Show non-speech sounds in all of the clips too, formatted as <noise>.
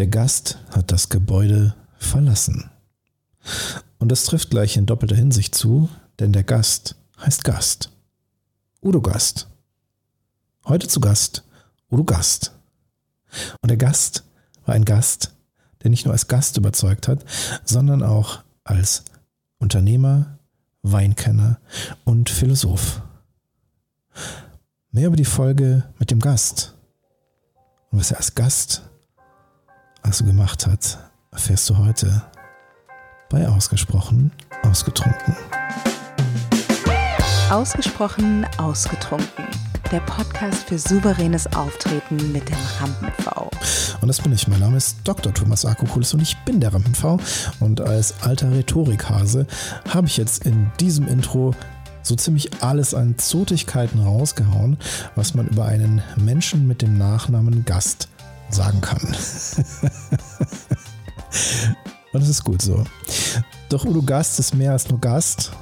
Der Gast hat das Gebäude verlassen. Und das trifft gleich in doppelter Hinsicht zu, denn der Gast heißt Gast. Udo Gast. Heute zu Gast Udo Gast. Und der Gast war ein Gast, der nicht nur als Gast überzeugt hat, sondern auch als Unternehmer, Weinkenner und Philosoph. Mehr über die Folge mit dem Gast und was er als Gast also gemacht hat, erfährst du heute bei Ausgesprochen Ausgetrunken. Ausgesprochen Ausgetrunken. Der Podcast für souveränes Auftreten mit dem Rampen-V. Und das bin ich. Mein Name ist Dr. Thomas Akokulis und ich bin der Rampen-V. Und als alter Rhetorikhase habe ich jetzt in diesem Intro so ziemlich alles an Zotigkeiten rausgehauen, was man über einen Menschen mit dem Nachnamen Gast sagen kann. Und es ist gut so. Doch Udo Gast ist mehr als nur Gast.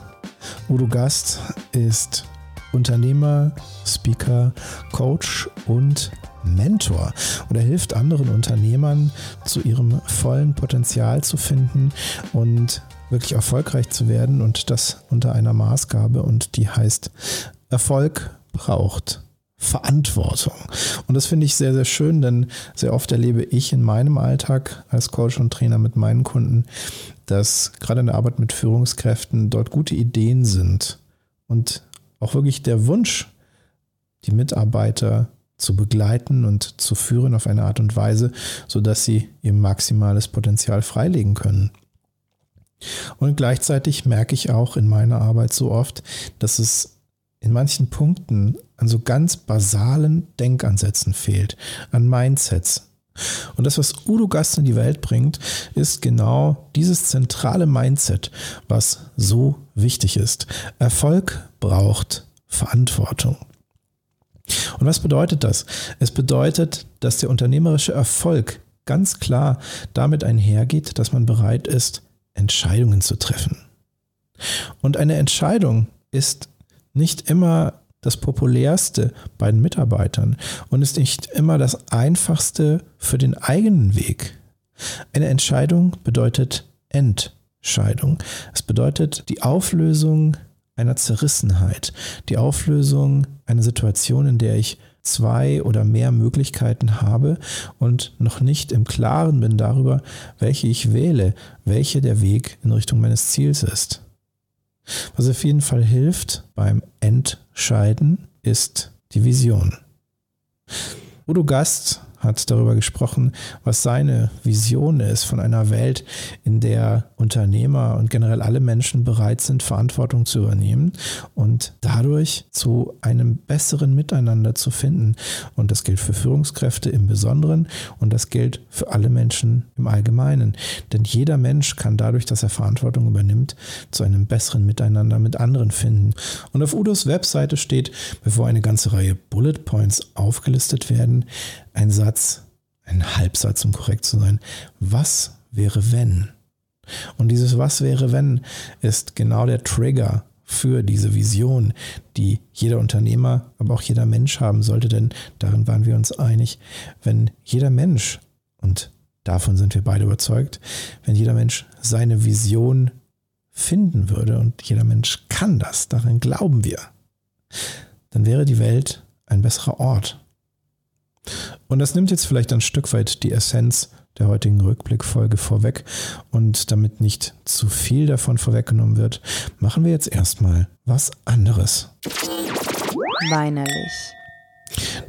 Udo Gast ist Unternehmer, Speaker, Coach und Mentor. Und er hilft anderen Unternehmern zu ihrem vollen Potenzial zu finden und wirklich erfolgreich zu werden und das unter einer Maßgabe und die heißt Erfolg braucht Verantwortung. Und das finde ich sehr, sehr schön, denn sehr oft erlebe ich in meinem Alltag als Coach und Trainer mit meinen Kunden, dass gerade in der Arbeit mit Führungskräften dort gute Ideen sind und auch wirklich der Wunsch, die Mitarbeiter zu begleiten und zu führen auf eine Art und Weise, sodass sie ihr maximales Potenzial freilegen können. Und gleichzeitig merke ich auch in meiner Arbeit so oft, dass es in manchen Punkten an so ganz basalen Denkansätzen fehlt, an Mindsets. Und das, was Udo Gast in die Welt bringt, ist genau dieses zentrale Mindset, was so wichtig ist. Erfolg braucht Verantwortung. Und was bedeutet das? Es bedeutet, dass der unternehmerische Erfolg ganz klar damit einhergeht, dass man bereit ist, Entscheidungen zu treffen. Und eine Entscheidung ist nicht immer das populärste bei den Mitarbeitern und ist nicht immer das einfachste für den eigenen Weg. Eine Entscheidung bedeutet Entscheidung. Es bedeutet die Auflösung einer Zerrissenheit, die Auflösung einer Situation, in der ich zwei oder mehr Möglichkeiten habe und noch nicht im Klaren bin darüber, welche ich wähle, welche der Weg in Richtung meines Ziels ist. Was auf jeden Fall hilft beim Entscheiden, ist die Vision. Udo Gast hat darüber gesprochen, was seine Vision ist von einer Welt, in der Unternehmer und generell alle Menschen bereit sind, Verantwortung zu übernehmen und dadurch zu einem besseren Miteinander zu finden. Und das gilt für Führungskräfte im Besonderen und das gilt für alle Menschen im Allgemeinen. Denn jeder Mensch kann dadurch, dass er Verantwortung übernimmt, zu einem besseren Miteinander mit anderen finden. Und auf Udos Webseite steht, bevor eine ganze Reihe Bullet Points aufgelistet werden, ein Satz, ein Halbsatz, um korrekt zu sein. Was wäre wenn? Und dieses Was wäre wenn ist genau der Trigger für diese Vision, die jeder Unternehmer, aber auch jeder Mensch haben sollte, denn darin waren wir uns einig, wenn jeder Mensch, und davon sind wir beide überzeugt, wenn jeder Mensch seine Vision finden würde, und jeder Mensch kann das, daran glauben wir, dann wäre die Welt ein besserer Ort. Und das nimmt jetzt vielleicht ein Stück weit die Essenz der heutigen Rückblickfolge vorweg. Und damit nicht zu viel davon vorweggenommen wird, machen wir jetzt erstmal was anderes. Weinerlich.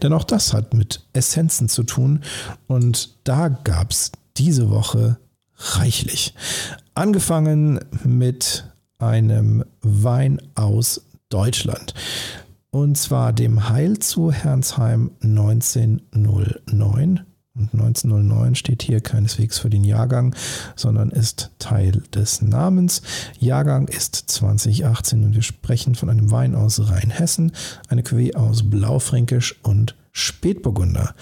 Denn auch das hat mit Essenzen zu tun. Und da gab es diese Woche reichlich. Angefangen mit einem Wein aus Deutschland. Und zwar dem Heil zu Herrnsheim 1909. Und 1909 steht hier keineswegs für den Jahrgang, sondern ist Teil des Namens. Jahrgang ist 2018 und wir sprechen von einem Wein aus Rheinhessen, eine Cuvée aus Blaufränkisch und Spätburgunder.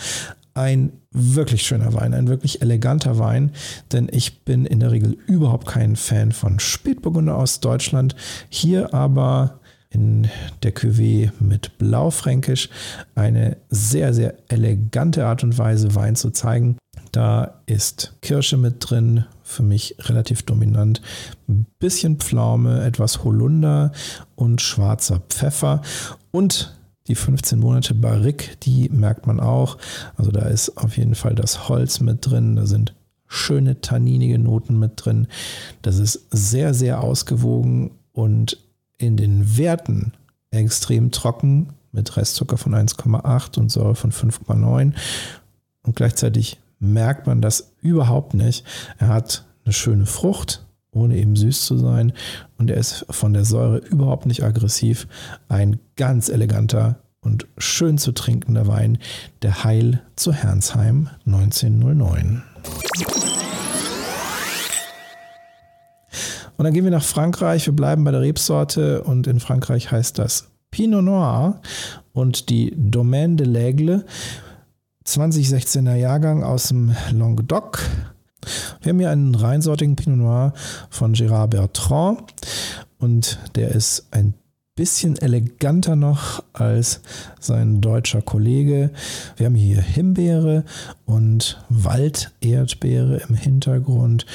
Ein wirklich schöner Wein, ein wirklich eleganter Wein, denn ich bin in der Regel überhaupt kein Fan von Spätburgunder aus Deutschland. Hier aber in der Cuvée mit Blaufränkisch. Eine sehr, sehr elegante Art und Weise, Wein zu zeigen. Da ist Kirsche mit drin, für mich relativ dominant. Ein bisschen Pflaume, etwas Holunder und schwarzer Pfeffer. Und die 15 Monate Barrique, die merkt man auch. Also da ist auf jeden Fall das Holz mit drin. Da sind schöne tanninige Noten mit drin. Das ist sehr, sehr ausgewogen und in den Werten extrem trocken mit Restzucker von 1,8 und Säure von 5,9 und gleichzeitig merkt man das überhaupt nicht. Er hat eine schöne Frucht, ohne eben süß zu sein und er ist von der Säure überhaupt nicht aggressiv. Ein ganz eleganter und schön zu trinkender Wein, der Heil zu Hernsheim 1909. Und dann gehen wir nach Frankreich. Wir bleiben bei der Rebsorte und in Frankreich heißt das Pinot Noir und die Domaine de l'Aigle. 2016er Jahrgang aus dem Languedoc. Wir haben hier einen reinsortigen Pinot Noir von Gérard Bertrand und der ist ein bisschen eleganter noch als sein deutscher Kollege. Wir haben hier Himbeere und Walderdbeere im Hintergrund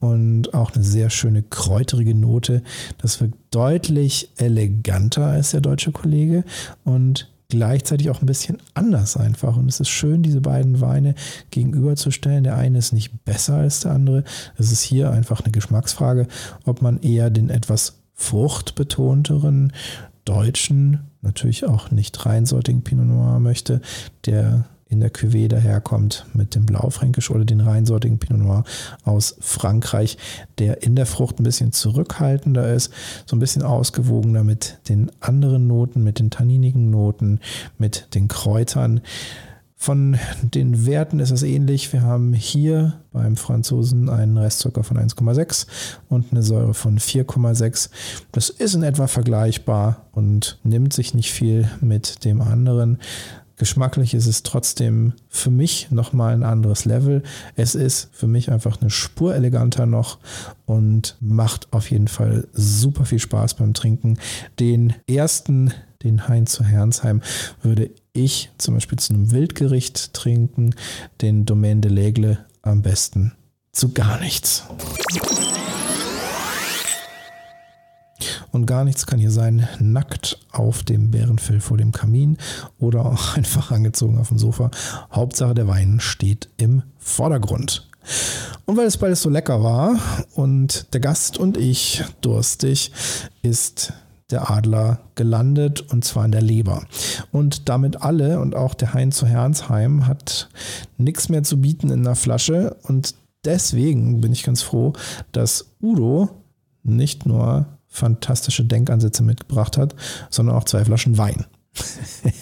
und auch eine sehr schöne kräuterige Note. Das wirkt deutlich eleganter als der deutsche Kollege und gleichzeitig auch ein bisschen anders einfach. Und es ist schön, diese beiden Weine gegenüberzustellen. Der eine ist nicht besser als der andere. Es ist hier einfach eine Geschmacksfrage, ob man eher den etwas fruchtbetonteren deutschen, natürlich auch nicht reinsortigen Pinot Noir möchte, der in der Cuvée daherkommt mit dem Blaufränkisch oder den reinsortigen Pinot Noir aus Frankreich, der in der Frucht ein bisschen zurückhaltender ist, so ein bisschen ausgewogener mit den anderen Noten, mit den tanninigen Noten, mit den Kräutern. Von den Werten ist es ähnlich. Wir haben hier beim Franzosen einen Restzucker von 1,6 und eine Säure von 4,6. Das ist in etwa vergleichbar und nimmt sich nicht viel mit dem anderen. Geschmacklich ist es trotzdem für mich nochmal ein anderes Level. Es ist für mich einfach eine Spur eleganter noch und macht auf jeden Fall super viel Spaß beim Trinken. Den ersten den Hain zu Hernsheim würde ich zum Beispiel zu einem Wildgericht trinken, den Domaine de l'Aigle am besten zu gar nichts. Und gar nichts kann hier sein, nackt auf dem Bärenfell vor dem Kamin oder auch <laughs> einfach angezogen auf dem Sofa. Hauptsache der Wein steht im Vordergrund. Und weil es beides so lecker war und der Gast und ich durstig, ist der Adler gelandet und zwar in der Leber. Und damit alle und auch der Hein zu Hernsheim hat nichts mehr zu bieten in der Flasche und deswegen bin ich ganz froh, dass Udo nicht nur fantastische Denkansätze mitgebracht hat, sondern auch zwei Flaschen Wein. <laughs>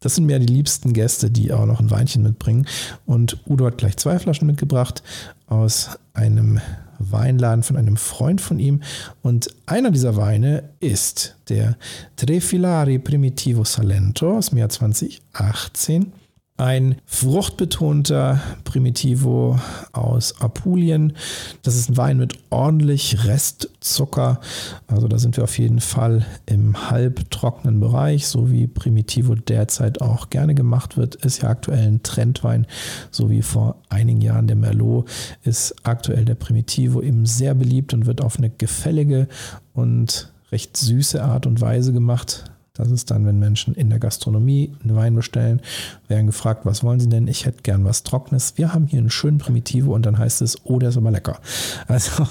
Das sind mir die liebsten Gäste, die auch noch ein Weinchen mitbringen. Und Udo hat gleich zwei Flaschen mitgebracht aus einem Weinladen von einem Freund von ihm. Und einer dieser Weine ist der Trefilari Primitivo Salento aus dem Jahr 2018. Ein fruchtbetonter Primitivo aus Apulien. Das ist ein Wein mit ordentlich Restzucker. Also da sind wir auf jeden Fall im halbtrockenen Bereich, so wie Primitivo derzeit auch gerne gemacht wird. Ist ja aktuell ein Trendwein, so wie vor einigen Jahren der Merlot ist aktuell der Primitivo eben sehr beliebt und wird auf eine gefällige und recht süße Art und Weise gemacht. Das ist dann, wenn Menschen in der Gastronomie einen Wein bestellen, werden gefragt, was wollen sie denn? Ich hätte gern was Trockenes. Wir haben hier einen schönen Primitivo und dann heißt es, oh, der ist aber lecker. <laughs> Also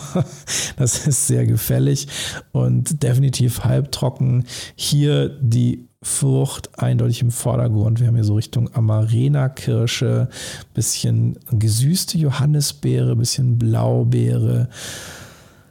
das ist sehr gefällig und definitiv halbtrocken. Hier die Frucht eindeutig im Vordergrund. Wir haben hier so Richtung Amarena-Kirsche, bisschen gesüßte Johannisbeere, bisschen Blaubeere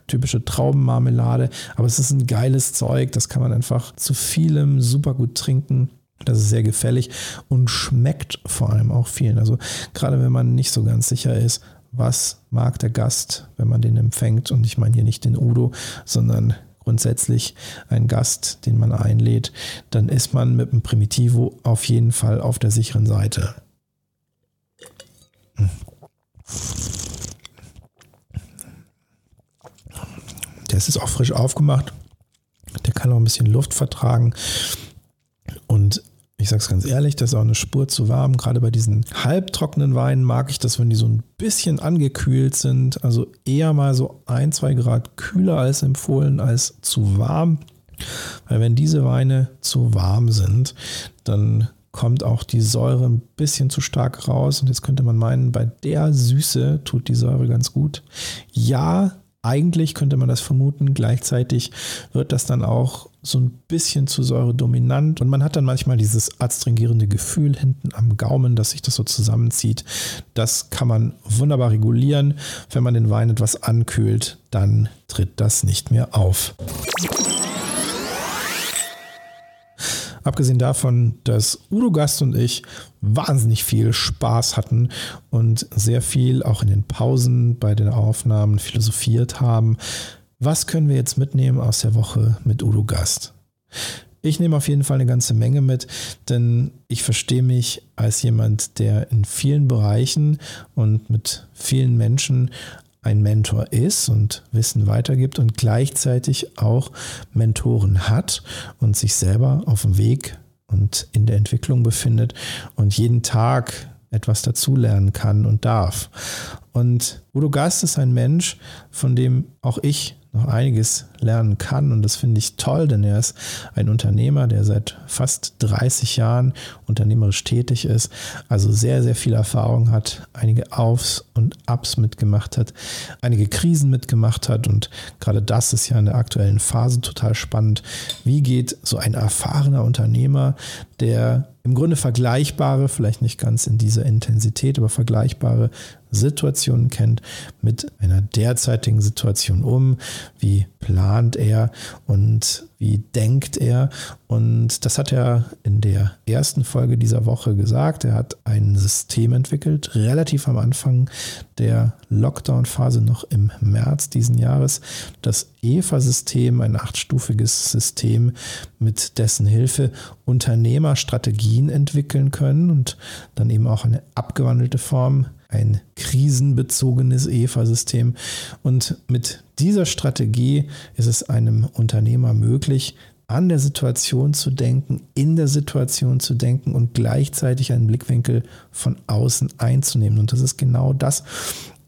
typische Traubenmarmelade. Aber es ist ein geiles Zeug. Das kann man einfach zu vielem super gut trinken. Das ist sehr gefällig und schmeckt vor allem auch vielen. Also gerade wenn man nicht so ganz sicher ist, was mag der Gast, wenn man den empfängt. Und ich meine hier nicht den Udo, sondern grundsätzlich ein Gast, den man einlädt, dann ist man mit dem Primitivo auf jeden Fall auf der sicheren Seite. Hm. Der ist auch frisch aufgemacht. Der kann auch ein bisschen Luft vertragen. Und ich sage es ganz ehrlich, das ist auch eine Spur zu warm. Gerade bei diesen halbtrockenen Weinen mag ich das, wenn die so ein bisschen angekühlt sind. Also eher mal so ein, zwei Grad kühler als empfohlen, als zu warm. Weil wenn diese Weine zu warm sind, dann kommt auch die Säure ein bisschen zu stark raus. Und jetzt könnte man meinen, bei der Süße tut die Säure ganz gut. Ja, eigentlich könnte man das vermuten. Gleichzeitig wird das dann auch so ein bisschen zu Säure dominant und man hat dann manchmal dieses adstringierende Gefühl hinten am Gaumen, dass sich das so zusammenzieht. Das kann man wunderbar regulieren. Wenn man den Wein etwas ankühlt, dann tritt das nicht mehr auf. Abgesehen davon, dass Udo Gast und ich wahnsinnig viel Spaß hatten und sehr viel auch in den Pausen bei den Aufnahmen philosophiert haben, was können wir jetzt mitnehmen aus der Woche mit Udo Gast? Ich nehme auf jeden Fall eine ganze Menge mit, denn ich verstehe mich als jemand, der in vielen Bereichen und mit vielen Menschen ein Mentor ist und Wissen weitergibt und gleichzeitig auch Mentoren hat und sich selber auf dem Weg und in der Entwicklung befindet und jeden Tag etwas dazulernen kann und darf. Und Udo Gast ist ein Mensch, von dem auch ich noch einiges lernen kann. Und das finde ich toll, denn er ist ein Unternehmer, der seit fast 30 Jahren unternehmerisch tätig ist, also sehr, sehr viel Erfahrung hat, einige Aufs und Ups mitgemacht hat, einige Krisen mitgemacht hat. Und gerade das ist ja in der aktuellen Phase total spannend. Wie geht so ein erfahrener Unternehmer, der im Grunde vergleichbare, vielleicht nicht ganz in dieser Intensität, aber vergleichbare Situationen kennt, mit einer derzeitigen Situation um, wie plant er und wie denkt er. Und das hat er in der ersten Folge dieser Woche gesagt. Er hat ein System entwickelt, relativ am Anfang der Lockdown-Phase noch im März diesen Jahres. Das EVA-System, ein achtstufiges System, mit dessen Hilfe Unternehmer Strategien entwickeln können und dann eben auch eine abgewandelte Form ein krisenbezogenes EVA-System. Und mit dieser Strategie ist es einem Unternehmer möglich, an der Situation zu denken, in der Situation zu denken und gleichzeitig einen Blickwinkel von außen einzunehmen. Und das ist genau das,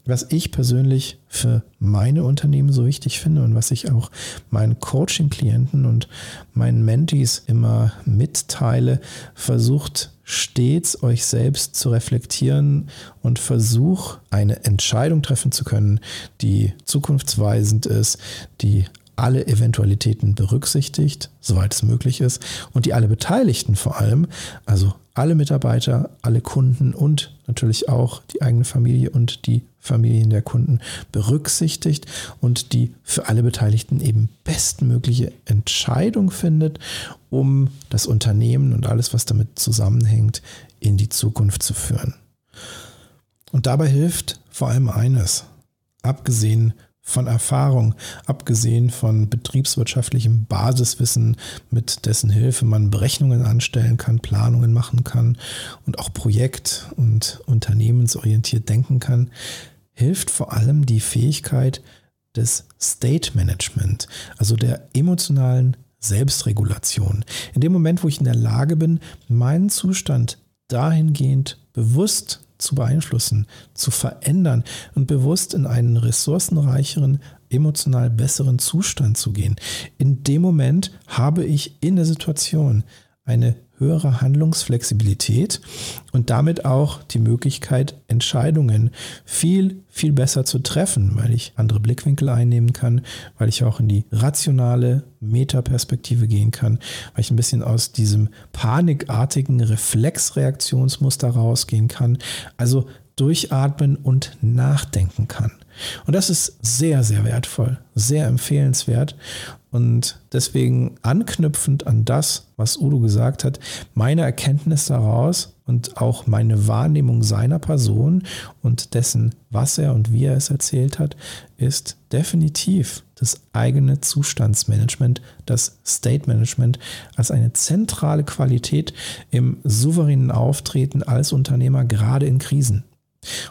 was ich persönlich für meine Unternehmen so wichtig finde und was ich auch meinen Coaching-Klienten und meinen Mentees immer mitteile, versucht stets euch selbst zu reflektieren und versucht eine Entscheidung treffen zu können, die zukunftsweisend ist, die alle Eventualitäten berücksichtigt, soweit es möglich ist, und die alle Beteiligten vor allem, also alle Mitarbeiter, alle Kunden und natürlich auch die eigene Familie und die Familien der Kunden berücksichtigt und die für alle Beteiligten eben bestmögliche Entscheidung findet, um das Unternehmen und alles, was damit zusammenhängt, in die Zukunft zu führen. Und dabei hilft vor allem eines, abgesehen von Erfahrung, abgesehen von betriebswirtschaftlichem Basiswissen, mit dessen Hilfe man Berechnungen anstellen kann, Planungen machen kann und auch projekt- und unternehmensorientiert denken kann, hilft vor allem die Fähigkeit des State Management, also der emotionalen Selbstregulation. In dem Moment, wo ich in der Lage bin, meinen Zustand dahingehend bewusst zu beeinflussen, zu verändern und bewusst in einen ressourcenreicheren, emotional besseren Zustand zu gehen. In dem Moment habe ich in der Situation eine höhere Handlungsflexibilität und damit auch die Möglichkeit, Entscheidungen viel, viel besser zu treffen, weil ich andere Blickwinkel einnehmen kann, weil ich auch in die rationale Metaperspektive gehen kann, weil ich ein bisschen aus diesem panikartigen Reflexreaktionsmuster rausgehen kann. Also durchatmen und nachdenken kann. Und das ist sehr, sehr wertvoll, sehr empfehlenswert. Und deswegen anknüpfend an das, was Udo gesagt hat, meine Erkenntnis daraus und auch meine Wahrnehmung seiner Person und dessen, was er und wie er es erzählt hat, ist definitiv das eigene Zustandsmanagement, das State Management als eine zentrale Qualität im souveränen Auftreten als Unternehmer, gerade in Krisen.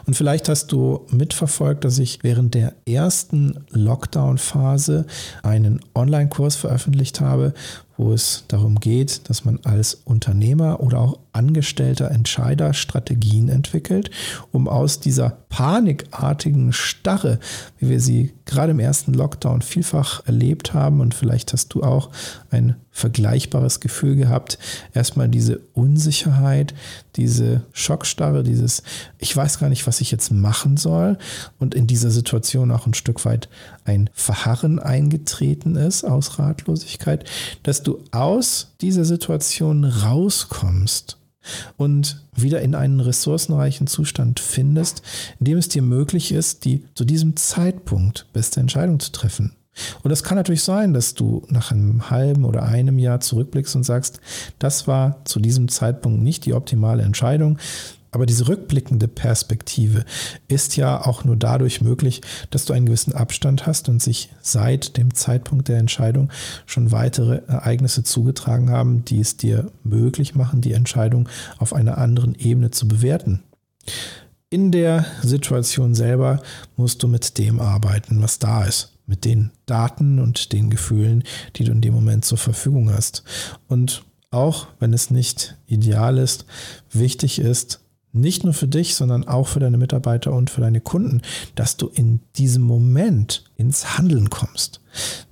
Und vielleicht hast du mitverfolgt, dass ich während der ersten Lockdown-Phase einen Online-Kurs veröffentlicht habe, wo es darum geht, dass man als Unternehmer oder auch angestellter Entscheider Strategien entwickelt, um aus dieser panikartigen Starre, wie wir sie gerade im ersten Lockdown vielfach erlebt haben und vielleicht hast du auch ein vergleichbares Gefühl gehabt, erstmal diese Unsicherheit, diese Schockstarre, dieses ich weiß gar nicht, was ich jetzt machen soll und in dieser Situation auch ein Stück weit ein Verharren eingetreten ist aus Ratlosigkeit, dass du aus dieser Situation rauskommst und wieder in einen ressourcenreichen Zustand findest, in dem es dir möglich ist, die zu diesem Zeitpunkt beste Entscheidung zu treffen. Und es kann natürlich sein, dass du nach einem halben oder einem Jahr zurückblickst und sagst, das war zu diesem Zeitpunkt nicht die optimale Entscheidung. Aber diese rückblickende Perspektive ist ja auch nur dadurch möglich, dass du einen gewissen Abstand hast und sich seit dem Zeitpunkt der Entscheidung schon weitere Ereignisse zugetragen haben, die es dir möglich machen, die Entscheidung auf einer anderen Ebene zu bewerten. In der Situation selber musst du mit dem arbeiten, was da ist, mit den Daten und den Gefühlen, die du in dem Moment zur Verfügung hast. Und auch wenn es nicht ideal ist, wichtig ist, nicht nur für dich, sondern auch für deine Mitarbeiter und für deine Kunden, dass du in diesem Moment ins Handeln kommst.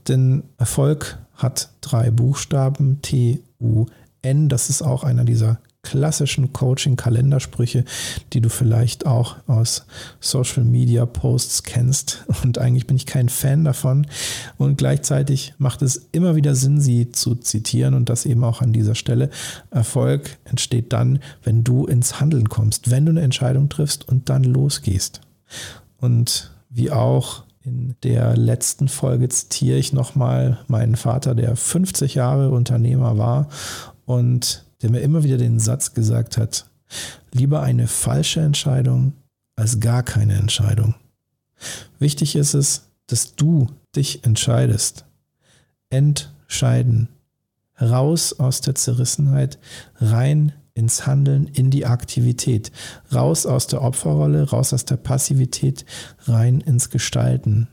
Denn Erfolg hat drei Buchstaben, T, U, N. Das ist auch einer dieser klassischen Coaching-Kalendersprüche, die du vielleicht auch aus Social Media Posts kennst. <laughs> Und eigentlich bin ich kein Fan davon. Und gleichzeitig macht es immer wieder Sinn, sie zu zitieren und das eben auch an dieser Stelle. Erfolg entsteht dann, wenn du ins Handeln kommst, wenn du eine Entscheidung triffst und dann losgehst. Und wie auch in der letzten Folge zitiere ich nochmal meinen Vater, der 50 Jahre Unternehmer war und der mir immer wieder den Satz gesagt hat, lieber eine falsche Entscheidung als gar keine Entscheidung. Wichtig ist es, dass du dich entscheidest. Entscheiden. Raus aus der Zerrissenheit, rein ins Handeln, in die Aktivität. Raus aus der Opferrolle, raus aus der Passivität, rein ins Gestalten.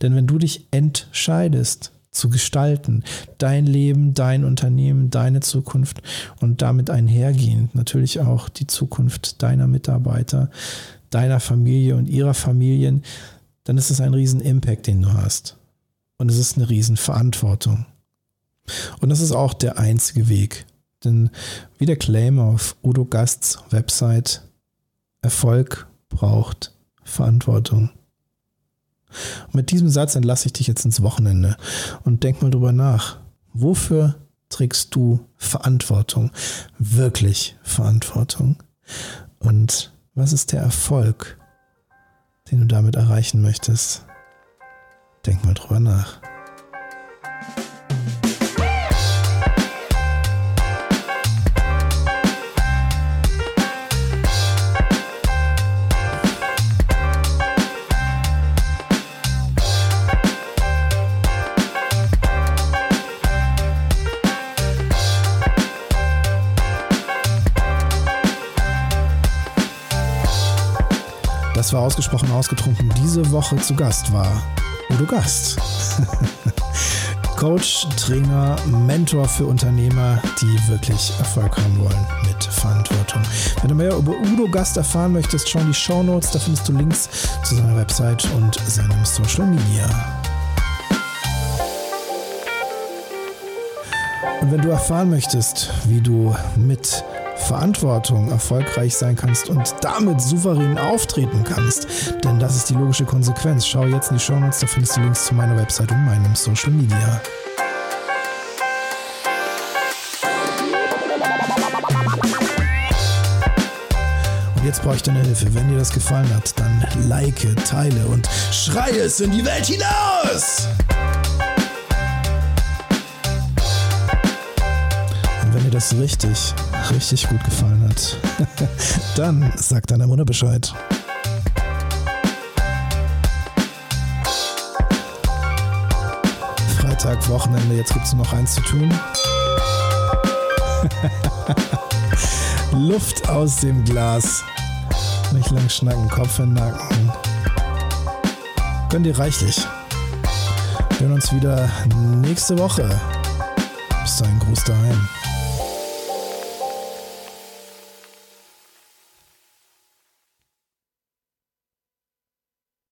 Denn wenn du dich entscheidest, zu gestalten. Dein Leben, dein Unternehmen, deine Zukunft und damit einhergehend natürlich auch die Zukunft deiner Mitarbeiter, deiner Familie und ihrer Familien, dann ist es ein riesen Impact, den du hast. Und es ist eine riesen Verantwortung. Und das ist auch der einzige Weg. Denn wie der Claim auf Udo Gasts Website, Erfolg braucht Verantwortung. Und mit diesem Satz entlasse ich dich jetzt ins Wochenende und denk mal drüber nach. Wofür trägst du Verantwortung? Wirklich Verantwortung? Und was ist der Erfolg, den du damit erreichen möchtest? Denk mal drüber nach. Das war ausgesprochen ausgetrunken. Diese Woche zu Gast war Udo Gast. <laughs> Coach, Trainer, Mentor für Unternehmer, die wirklich Erfolg haben wollen mit Verantwortung. Wenn du mehr über Udo Gast erfahren möchtest, schau in die Show Notes. Da findest du Links zu seiner Website und seinem Social Media. Und wenn du erfahren möchtest, wie du mit Verantwortung erfolgreich sein kannst und damit souverän auftreten kannst. Denn das ist die logische Konsequenz. Schau jetzt in die Show Notes, da findest du Links zu meiner Website und meinem Social Media. Und jetzt brauche ich deine Hilfe. Wenn dir das gefallen hat, dann like, teile und schrei es in die Welt hinaus! Das richtig richtig gut gefallen hat, <laughs> dann sag deiner Mutter Bescheid. Freitag, Wochenende, jetzt gibt es noch eins zu tun. <laughs> Luft aus dem Glas. Nicht lang schnacken, Kopf in den Nacken. Gönn dir reichlich. Wir hören uns wieder nächste Woche. Bis dahin, Gruß daheim.